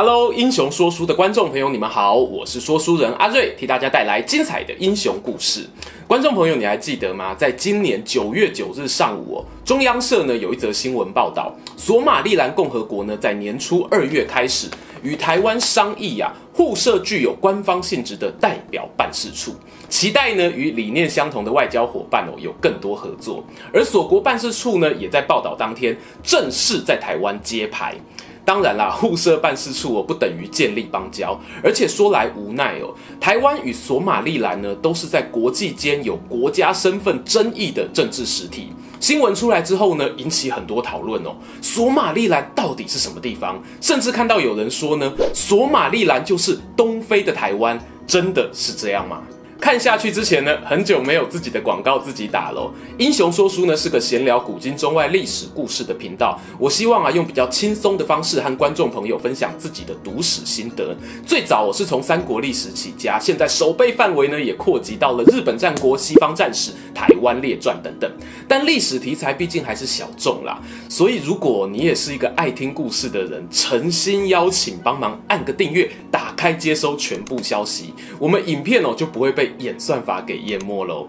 Hello，英雄说书的观众朋友，你们好，我是说书人阿瑞，替大家带来精彩的英雄故事。观众朋友，你还记得吗？在今年九月九日上午，中央社呢有一则新闻报道，索马利兰共和国呢在年初二月开始与台湾商议啊，互设具有官方性质的代表办事处，期待呢与理念相同的外交伙伴哦有更多合作。而所国办事处呢也在报道当天正式在台湾揭牌。当然啦，互设办事处哦，不等于建立邦交，而且说来无奈哦，台湾与索马利兰呢，都是在国际间有国家身份争议的政治实体。新闻出来之后呢，引起很多讨论哦。索马利兰到底是什么地方？甚至看到有人说呢，索马利兰就是东非的台湾，真的是这样吗？看下去之前呢，很久没有自己的广告自己打喽。英雄说书呢是个闲聊古今中外历史故事的频道，我希望啊用比较轻松的方式和观众朋友分享自己的读史心得。最早我是从三国历史起家，现在守备范围呢也扩及到了日本战国、西方战史、台湾列传等等。但历史题材毕竟还是小众啦，所以如果你也是一个爱听故事的人，诚心邀请帮忙按个订阅，打开接收全部消息，我们影片哦就不会被。演算法给淹没喽。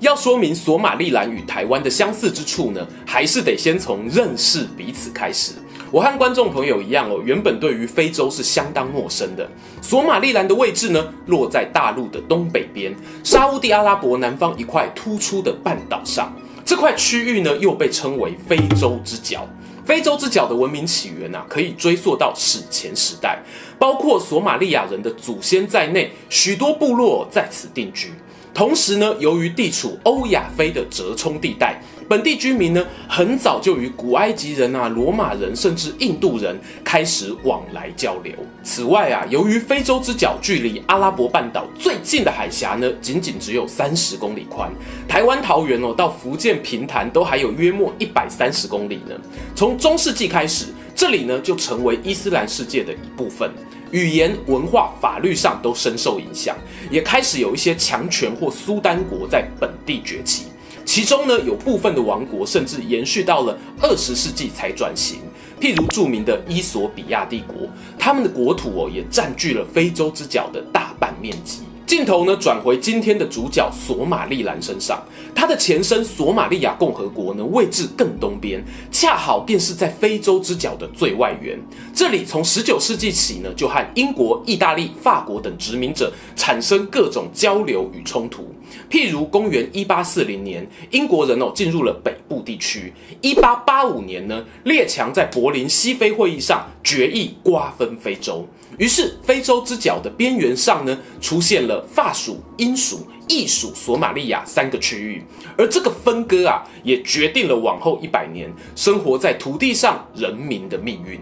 要说明索马利兰与台湾的相似之处呢，还是得先从认识彼此开始。我和观众朋友一样哦，原本对于非洲是相当陌生的。索马利兰的位置呢，落在大陆的东北边，沙乌地阿拉伯南方一块突出的半岛上。这块区域呢，又被称为非洲之角。非洲之角的文明起源啊，可以追溯到史前时代，包括索马利亚人的祖先在内，许多部落在此定居。同时呢，由于地处欧亚非的折冲地带。本地居民呢，很早就与古埃及人啊、罗马人，甚至印度人开始往来交流。此外啊，由于非洲之角距离阿拉伯半岛最近的海峡呢，仅仅只有三十公里宽，台湾桃园哦到福建平潭都还有约莫一百三十公里呢。从中世纪开始，这里呢就成为伊斯兰世界的一部分，语言、文化、法律上都深受影响，也开始有一些强权或苏丹国在本地崛起。其中呢，有部分的王国甚至延续到了二十世纪才转型，譬如著名的伊索比亚帝国，他们的国土哦也占据了非洲之角的大半面积。镜头呢转回今天的主角索马利兰身上，它的前身索马利亚共和国呢位置更东边，恰好便是在非洲之角的最外缘。这里从十九世纪起呢就和英国、意大利、法国等殖民者产生各种交流与冲突。譬如公元一八四零年，英国人哦进入了北部地区；一八八五年呢，列强在柏林西非会议上决议瓜分非洲。于是，非洲之角的边缘上呢，出现了法属、英属、意属索马利亚三个区域，而这个分割啊，也决定了往后一百年生活在土地上人民的命运。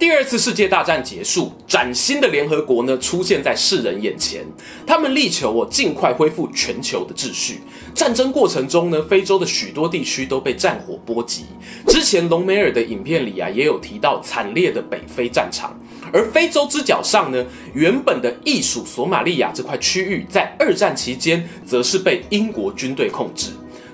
第二次世界大战结束，崭新的联合国呢出现在世人眼前。他们力求我尽快恢复全球的秩序。战争过程中呢，非洲的许多地区都被战火波及。之前隆美尔的影片里啊，也有提到惨烈的北非战场。而非洲之角上呢，原本的意属索马利亚这块区域，在二战期间则是被英国军队控制。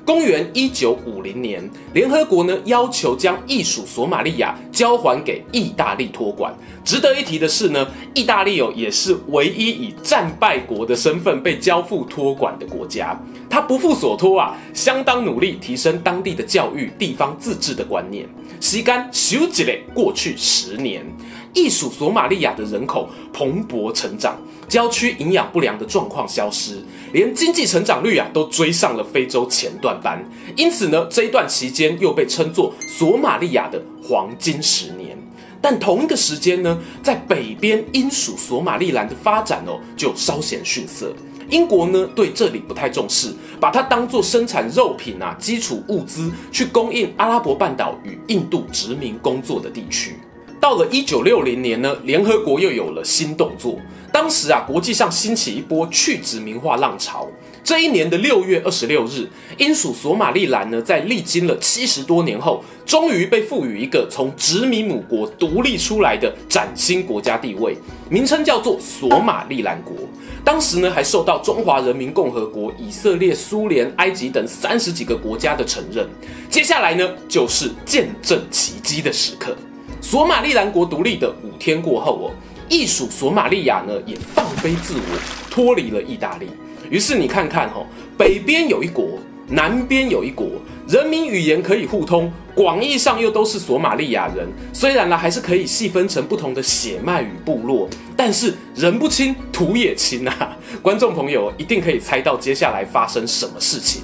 公元一九五零年，联合国呢要求将意属索马利亚交还给意大利托管。值得一提的是呢，意大利哦也是唯一以战败国的身份被交付托管的国家。他不负所托啊，相当努力提升当地的教育、地方自治的观念。时间咻一下过去十年，意属索马利亚的人口蓬勃成长。郊区营养不良的状况消失，连经济成长率啊都追上了非洲前段班。因此呢，这一段期间又被称作索马利亚的黄金十年。但同一个时间呢，在北边英属索马利兰的发展哦就稍显逊色。英国呢对这里不太重视，把它当作生产肉品啊基础物资去供应阿拉伯半岛与印度殖民工作的地区。到了一九六零年呢，联合国又有了新动作。当时啊，国际上兴起一波去殖民化浪潮。这一年的六月二十六日，英属索马利兰呢，在历经了七十多年后，终于被赋予一个从殖民母国独立出来的崭新国家地位，名称叫做索马利兰国。当时呢，还受到中华人民共和国、以色列、苏联、埃及等三十几个国家的承认。接下来呢，就是见证奇迹的时刻。索马利兰国独立的五天过后哦，隶属索马利亚呢，也放飞自我，脱离了意大利。于是你看看哈，北边有一国，南边有一国，人民语言可以互通，广义上又都是索马利亚人。虽然呢，还是可以细分成不同的血脉与部落，但是人不亲，土也亲啊！观众朋友一定可以猜到接下来发生什么事情。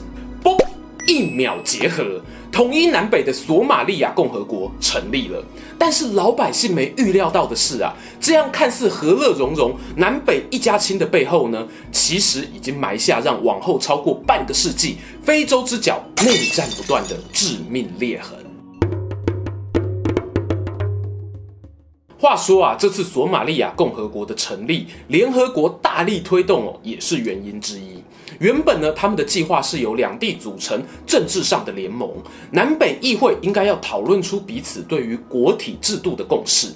一秒结合。统一南北的索马利亚共和国成立了，但是老百姓没预料到的是啊，这样看似和乐融融、南北一家亲的背后呢，其实已经埋下让往后超过半个世纪非洲之角内战不断的致命裂痕。话说啊，这次索马利亚共和国的成立，联合国大力推动哦，也是原因之一。原本呢，他们的计划是由两地组成政治上的联盟，南北议会应该要讨论出彼此对于国体制度的共识。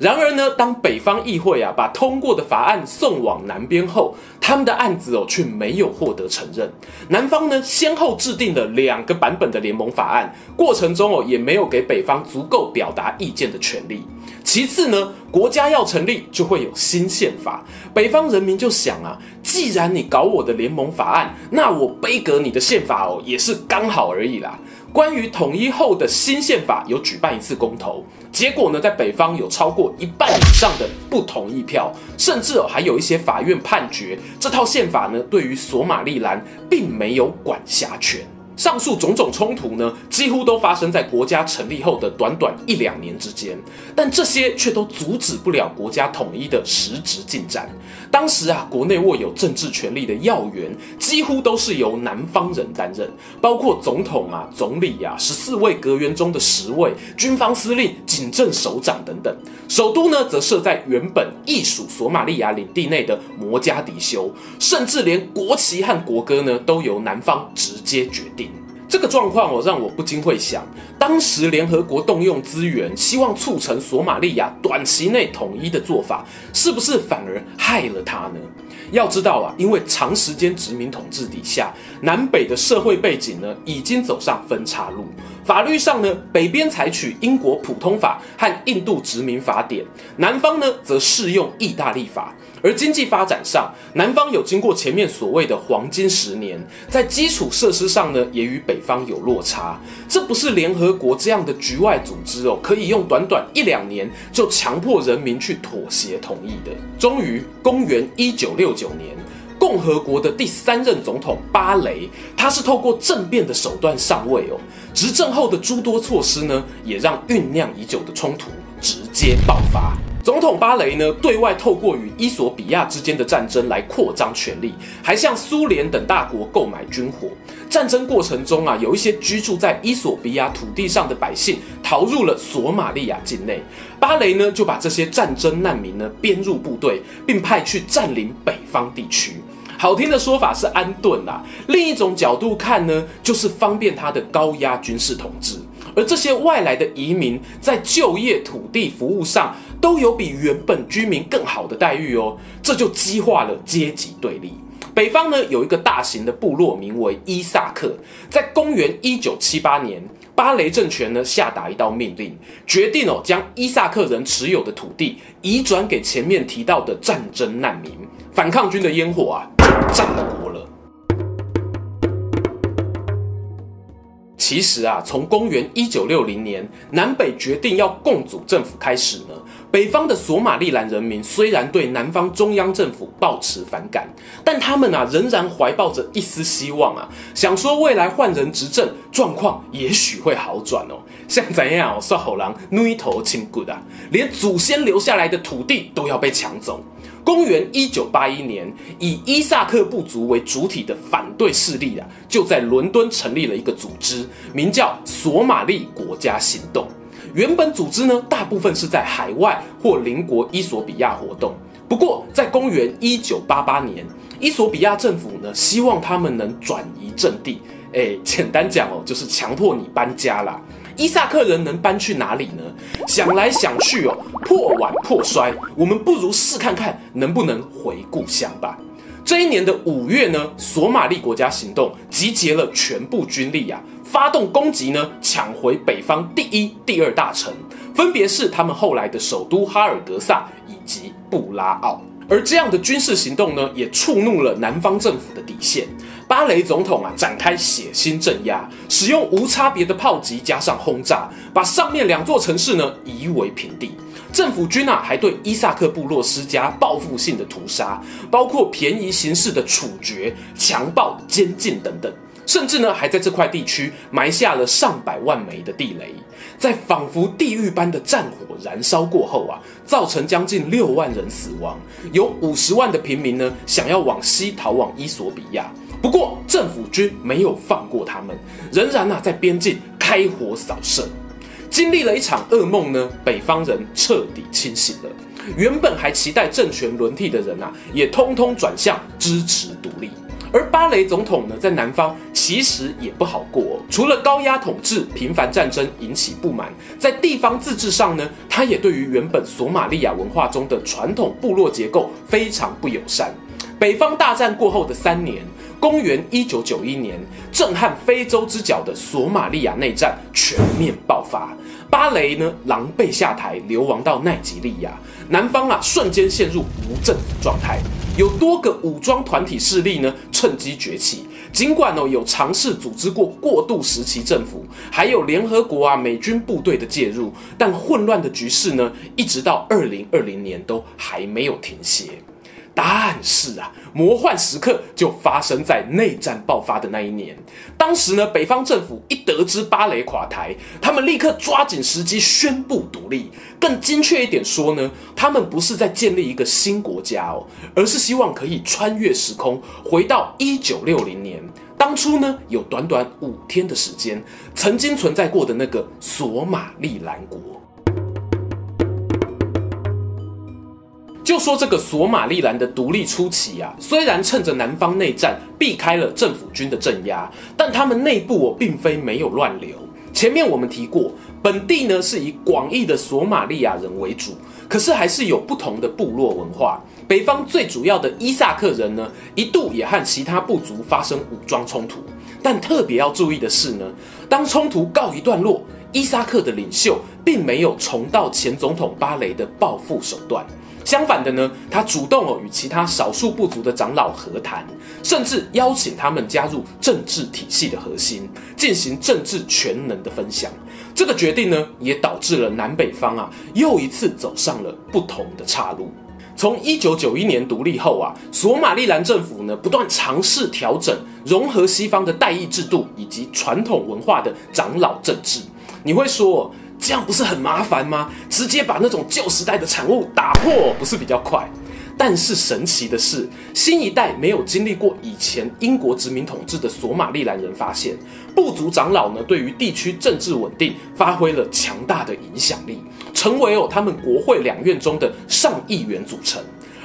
然而呢，当北方议会啊把通过的法案送往南边后，他们的案子哦却没有获得承认。南方呢，先后制定了两个版本的联盟法案，过程中哦也没有给北方足够表达意见的权利。其次呢，国家要成立就会有新宪法，北方人民就想啊，既然你搞我的联盟法案，那我杯葛你的宪法哦，也是刚好而已啦。关于统一后的新宪法，有举办一次公投，结果呢，在北方有超过一半以上的不同意票，甚至哦还有一些法院判决，这套宪法呢，对于索马利兰并没有管辖权。上述种种冲突呢，几乎都发生在国家成立后的短短一两年之间，但这些却都阻止不了国家统一的实质进展。当时啊，国内握有政治权力的要员，几乎都是由南方人担任，包括总统啊、总理啊、十四位阁员中的十位、军方司令、警政首长等等。首都呢，则设在原本隶属索马利亚领地内的摩加迪修，甚至连国旗和国歌呢，都由南方直接决定。这个状况哦，让我不禁会想，当时联合国动用资源，希望促成索马利亚短期内统一的做法，是不是反而害了他呢？要知道啊，因为长时间殖民统治底下，南北的社会背景呢，已经走上分岔路。法律上呢，北边采取英国普通法和印度殖民法典，南方呢，则适用意大利法。而经济发展上，南方有经过前面所谓的黄金十年，在基础设施上呢，也与北方有落差。这不是联合国这样的局外组织哦，可以用短短一两年就强迫人民去妥协同意的。终于，公元一九六九年，共和国的第三任总统巴雷，他是透过政变的手段上位哦。执政后的诸多措施呢，也让酝酿已久的冲突直接爆发。总统巴雷呢，对外透过与伊索比亚之间的战争来扩张权力，还向苏联等大国购买军火。战争过程中啊，有一些居住在伊索比亚土地上的百姓逃入了索马利亚境内，巴雷呢就把这些战争难民呢编入部队，并派去占领北方地区。好听的说法是安顿啦，另一种角度看呢，就是方便他的高压军事统治。而这些外来的移民在就业、土地、服务上都有比原本居民更好的待遇哦，这就激化了阶级对立。北方呢有一个大型的部落，名为伊萨克。在公元一九七八年，巴雷政权呢下达一道命令，决定哦将伊萨克人持有的土地移转给前面提到的战争难民。反抗军的烟火啊，炸了。其实啊，从公元一九六零年南北决定要共组政府开始呢，北方的索马利兰人民虽然对南方中央政府抱持反感，但他们啊仍然怀抱着一丝希望啊，想说未来换人执政，状况也许会好转哦。像怎样哦，说好人女头亲骨啊，连祖先留下来的土地都要被抢走。公元一九八一年，以伊萨克部族为主体的反对势力啊，就在伦敦成立了一个组织，名叫索马利国家行动。原本组织呢，大部分是在海外或邻国伊索比亚活动。不过，在公元一九八八年，伊索比亚政府呢，希望他们能转移阵地。诶，简单讲哦，就是强迫你搬家啦。伊萨克人能搬去哪里呢？想来想去哦，破碗破摔，我们不如试看看能不能回故乡吧。这一年的五月呢，索马利国家行动集结了全部军力啊，发动攻击呢，抢回北方第一、第二大城，分别是他们后来的首都哈尔德萨以及布拉奥。而这样的军事行动呢，也触怒了南方政府的底线。巴雷总统啊，展开血腥镇压，使用无差别的炮击加上轰炸，把上面两座城市呢夷为平地。政府军啊，还对伊萨克部落施加报复性的屠杀，包括便宜行事的处决、强暴、监禁等等。甚至呢，还在这块地区埋下了上百万枚的地雷，在仿佛地狱般的战火燃烧过后啊，造成将近六万人死亡，有五十万的平民呢想要往西逃往伊索比亚，不过政府军没有放过他们，仍然啊在边境开火扫射。经历了一场噩梦呢，北方人彻底清醒了，原本还期待政权轮替的人啊，也通通转向支持独立。而巴雷总统呢，在南方其实也不好过。除了高压统治、频繁战争引起不满，在地方自治上呢，他也对于原本索马利亚文化中的传统部落结构非常不友善。北方大战过后的三年，公元一九九一年，震撼非洲之角的索马利亚内战全面爆发。巴雷呢，狼狈下台，流亡到奈及利亚。南方啊，瞬间陷入无政府状态。有多个武装团体势力呢，趁机崛起。尽管哦有尝试组织过过渡时期政府，还有联合国啊美军部队的介入，但混乱的局势呢，一直到二零二零年都还没有停歇。但是啊，魔幻时刻就发生在内战爆发的那一年。当时呢，北方政府一得知巴雷垮台，他们立刻抓紧时机宣布独立。更精确一点说呢，他们不是在建立一个新国家哦，而是希望可以穿越时空，回到一九六零年，当初呢有短短五天的时间，曾经存在过的那个索马利兰国。就说这个索马利兰的独立初期啊，虽然趁着南方内战避开了政府军的镇压，但他们内部我并非没有乱流。前面我们提过，本地呢是以广义的索马利亚人为主，可是还是有不同的部落文化。北方最主要的伊萨克人呢，一度也和其他部族发生武装冲突。但特别要注意的是呢，当冲突告一段落，伊萨克的领袖并没有重蹈前总统巴雷的报复手段。相反的呢，他主动哦与其他少数部族的长老和谈，甚至邀请他们加入政治体系的核心，进行政治权能的分享。这个决定呢，也导致了南北方啊又一次走上了不同的岔路。从一九九一年独立后啊，索马利兰政府呢不断尝试调整、融合西方的代议制度以及传统文化的长老政治。你会说，这样不是很麻烦吗？直接把那种旧时代的产物打破，不是比较快？但是神奇的是，新一代没有经历过以前英国殖民统治的索马利兰人发现，部族长老呢对于地区政治稳定发挥了强大的影响力，成为哦他们国会两院中的上议员组成，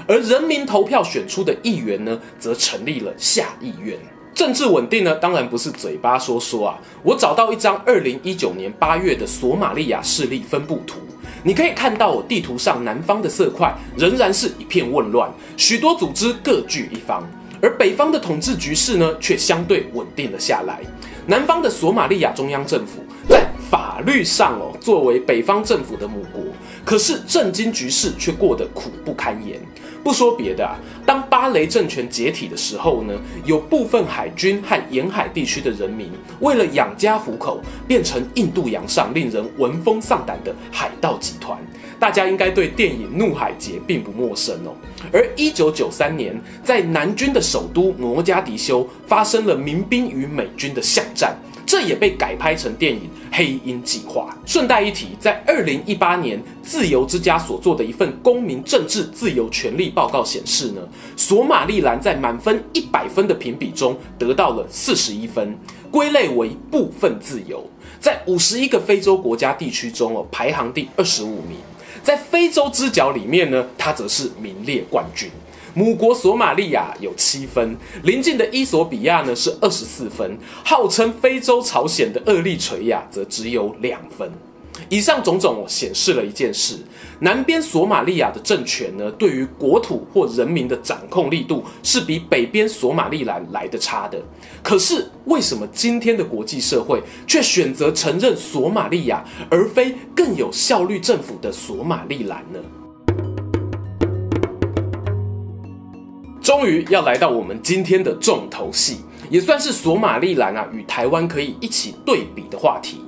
而人民投票选出的议员呢，则成立了下议院。政治稳定呢，当然不是嘴巴说说啊。我找到一张二零一九年八月的索马利亚势力分布图，你可以看到哦，地图上南方的色块仍然是一片混乱，许多组织各据一方，而北方的统治局势呢，却相对稳定了下来。南方的索马利亚中央政府在法律上哦，作为北方政府的母国，可是政经局势却过得苦不堪言。不说别的啊，当巴雷政权解体的时候呢，有部分海军和沿海地区的人民，为了养家糊口，变成印度洋上令人闻风丧胆的海盗集团。大家应该对电影《怒海劫》并不陌生哦。而一九九三年，在南军的首都摩加迪修发生了民兵与美军的巷战。这也被改拍成电影《黑鹰计划》。顺带一提，在二零一八年，自由之家所做的一份公民政治自由权利报告显示呢，索马利兰在满分一百分的评比中得到了四十一分，归类为部分自由。在五十一个非洲国家地区中哦，排行第二十五名。在非洲之角里面呢，它则是名列冠军。母国索马利亚有七分，邻近的伊索比亚呢是二十四分，号称非洲朝鲜的厄立垂亚则只有两分。以上种种显示了一件事：南边索马利亚的政权呢，对于国土或人民的掌控力度是比北边索马利兰来得差的。可是，为什么今天的国际社会却选择承认索马利亚，而非更有效率政府的索马利兰呢？终于要来到我们今天的重头戏，也算是索马利兰啊与台湾可以一起对比的话题。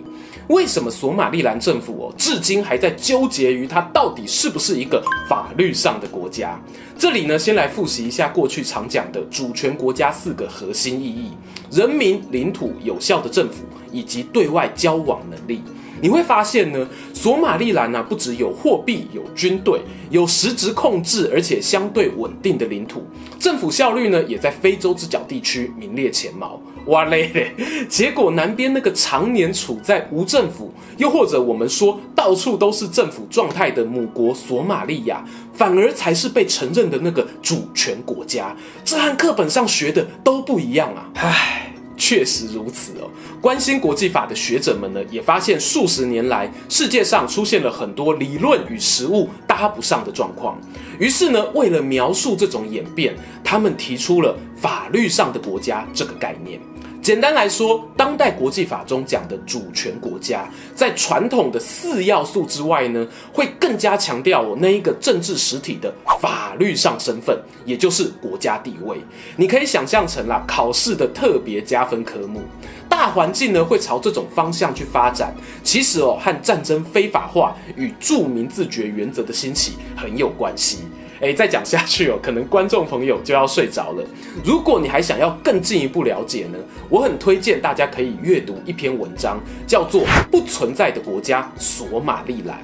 为什么索马利兰政府哦，至今还在纠结于它到底是不是一个法律上的国家？这里呢，先来复习一下过去常讲的主权国家四个核心意义：人民、领土、有效的政府以及对外交往能力。你会发现呢，索马利兰呢，不只有货币、有军队、有实质控制而且相对稳定的领土，政府效率呢，也在非洲之角地区名列前茅。哇嘞嘞！结果南边那个常年处在无政府，又或者我们说到处都是政府状态的母国索马利亚，反而才是被承认的那个主权国家。这和课本上学的都不一样啊！唉。确实如此哦。关心国际法的学者们呢，也发现数十年来世界上出现了很多理论与实物搭不上的状况。于是呢，为了描述这种演变，他们提出了法律上的国家这个概念。简单来说，当代国际法中讲的主权国家，在传统的四要素之外呢，会更加强调那一个政治实体的法律上身份，也就是国家地位。你可以想象成啦，考试的特别加分科目。大环境呢，会朝这种方向去发展。其实哦，和战争非法化与著名自觉原则的兴起很有关系。哎，再讲下去哦，可能观众朋友就要睡着了。如果你还想要更进一步了解呢，我很推荐大家可以阅读一篇文章，叫做《不存在的国家——索马利兰》。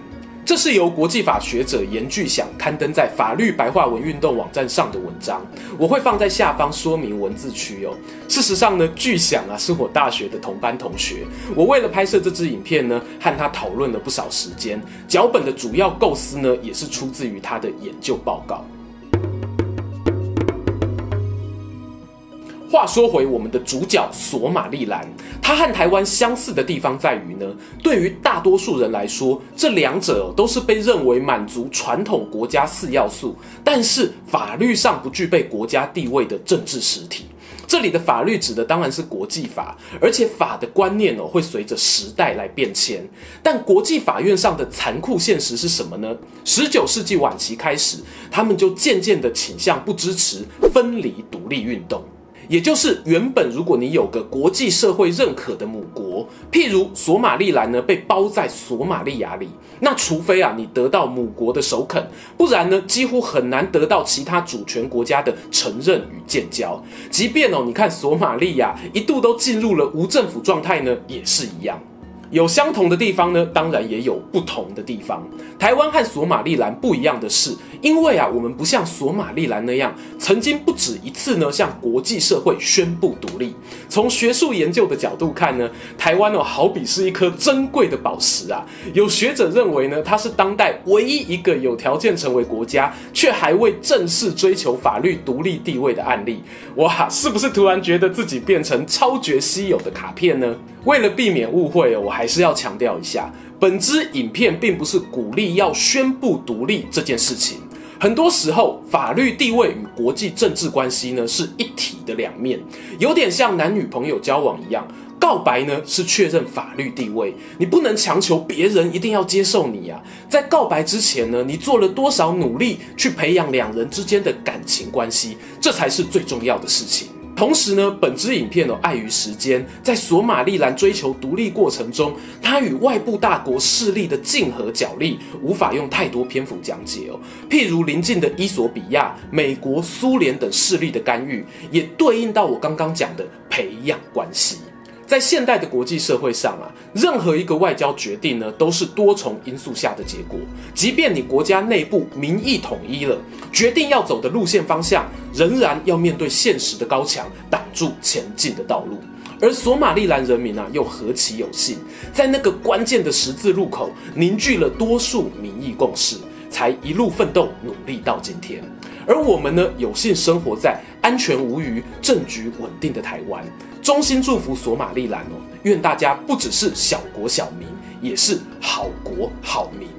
这是由国际法学者严巨响刊登在法律白话文运动网站上的文章，我会放在下方说明文字区哦。事实上呢，巨响啊是我大学的同班同学，我为了拍摄这支影片呢，和他讨论了不少时间。脚本的主要构思呢，也是出自于他的研究报告。话说回我们的主角索马利兰，它和台湾相似的地方在于呢，对于大多数人来说，这两者都是被认为满足传统国家四要素，但是法律上不具备国家地位的政治实体。这里的法律指的当然是国际法，而且法的观念哦会随着时代来变迁。但国际法院上的残酷现实是什么呢？十九世纪晚期开始，他们就渐渐的倾向不支持分离独立运动。也就是原本，如果你有个国际社会认可的母国，譬如索马利兰呢，被包在索马利亚里，那除非啊你得到母国的首肯，不然呢几乎很难得到其他主权国家的承认与建交。即便哦，你看索马利亚一度都进入了无政府状态呢，也是一样。有相同的地方呢，当然也有不同的地方。台湾和索马利兰不一样的是，因为啊，我们不像索马利兰那样，曾经不止一次呢向国际社会宣布独立。从学术研究的角度看呢，台湾哦好比是一颗珍贵的宝石啊。有学者认为呢，它是当代唯一一个有条件成为国家，却还未正式追求法律独立地位的案例。哇，是不是突然觉得自己变成超绝稀有的卡片呢？为了避免误会，我还是要强调一下，本支影片并不是鼓励要宣布独立这件事情。很多时候，法律地位与国际政治关系呢是一体的两面，有点像男女朋友交往一样，告白呢是确认法律地位，你不能强求别人一定要接受你啊。在告白之前呢，你做了多少努力去培养两人之间的感情关系，这才是最重要的事情。同时呢，本支影片哦，碍于时间，在索马利兰追求独立过程中，它与外部大国势力的竞合角力，无法用太多篇幅讲解哦。譬如邻近的伊索比亚、美国、苏联等势力的干预，也对应到我刚刚讲的培养关系。在现代的国际社会上啊，任何一个外交决定呢，都是多重因素下的结果。即便你国家内部民意统一了，决定要走的路线方向，仍然要面对现实的高墙，挡住前进的道路。而索马利兰人民啊，又何其有幸，在那个关键的十字路口，凝聚了多数民意共识，才一路奋斗努力到今天。而我们呢，有幸生活在安全无虞、政局稳定的台湾。衷心祝福索马利兰哦，愿大家不只是小国小民，也是好国好民。